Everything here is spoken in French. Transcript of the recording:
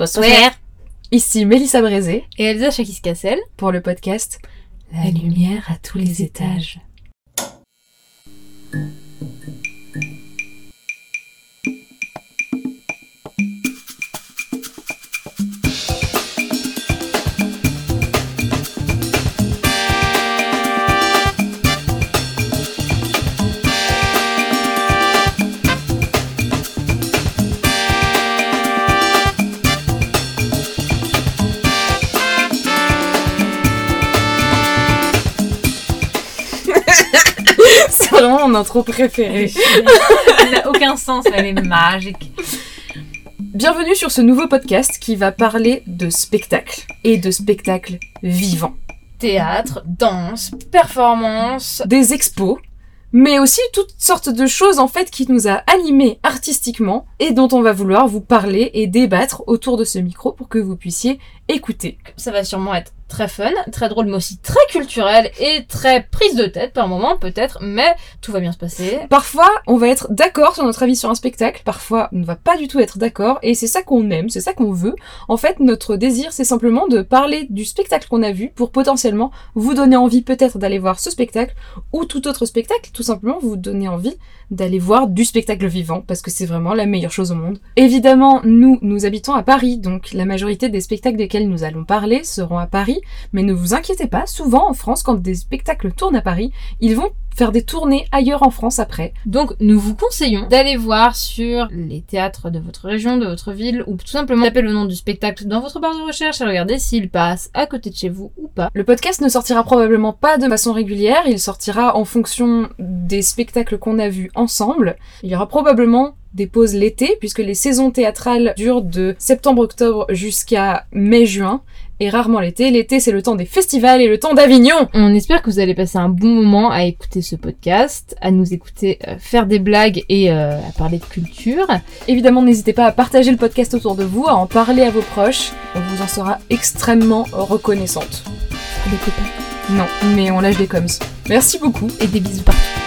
Bonsoir. Ici Mélissa Brézé Et Elsa Chakis-Cassel. pour le podcast La lumière à tous les étages. C'est vraiment mon intro préférée. Elle n'a aucun sens, elle est magique. Bienvenue sur ce nouveau podcast qui va parler de spectacle et de spectacle vivant. Théâtre, danse, performance. Des expos, mais aussi toutes sortes de choses en fait qui nous a animés artistiquement et dont on va vouloir vous parler et débattre autour de ce micro pour que vous puissiez écouter. Ça va sûrement être très fun, très drôle, mais aussi très culturel et très prise de tête par moment peut-être, mais tout va bien se passer. Parfois, on va être d'accord sur notre avis sur un spectacle, parfois on ne va pas du tout être d'accord, et c'est ça qu'on aime, c'est ça qu'on veut. En fait, notre désir, c'est simplement de parler du spectacle qu'on a vu pour potentiellement vous donner envie peut-être d'aller voir ce spectacle, ou tout autre spectacle, tout simplement vous donner envie d'aller voir du spectacle vivant, parce que c'est vraiment la meilleure chose au monde. Évidemment, nous, nous habitons à Paris, donc la majorité des spectacles desquels nous allons parler seront à Mais ne vous inquiétez pas, souvent en France, quand des spectacles tournent à Paris, ils vont faire des tournées ailleurs en France après. Donc nous vous conseillons d'aller voir sur les théâtres de votre région, de votre ville, ou tout simplement taper le nom du spectacle dans votre barre de recherche et regarder s'il passe à côté de chez vous ou pas. Le podcast ne sortira probablement pas de façon régulière, il sortira en fonction des spectacles qu'on a vus ensemble. Il y aura probablement des pauses l'été, puisque les saisons théâtrales durent de septembre-octobre jusqu'à mai-juin, et rarement l'été. L'été, c'est le temps des festivals et le temps d'Avignon On espère que vous allez passer un bon moment à écouter ce podcast, à nous écouter euh, faire des blagues et euh, à parler de culture. Évidemment, n'hésitez pas à partager le podcast autour de vous, à en parler à vos proches, on vous en sera extrêmement reconnaissante. Des copains? Non, mais on lâche des coms. Merci beaucoup. Et des bisous partout.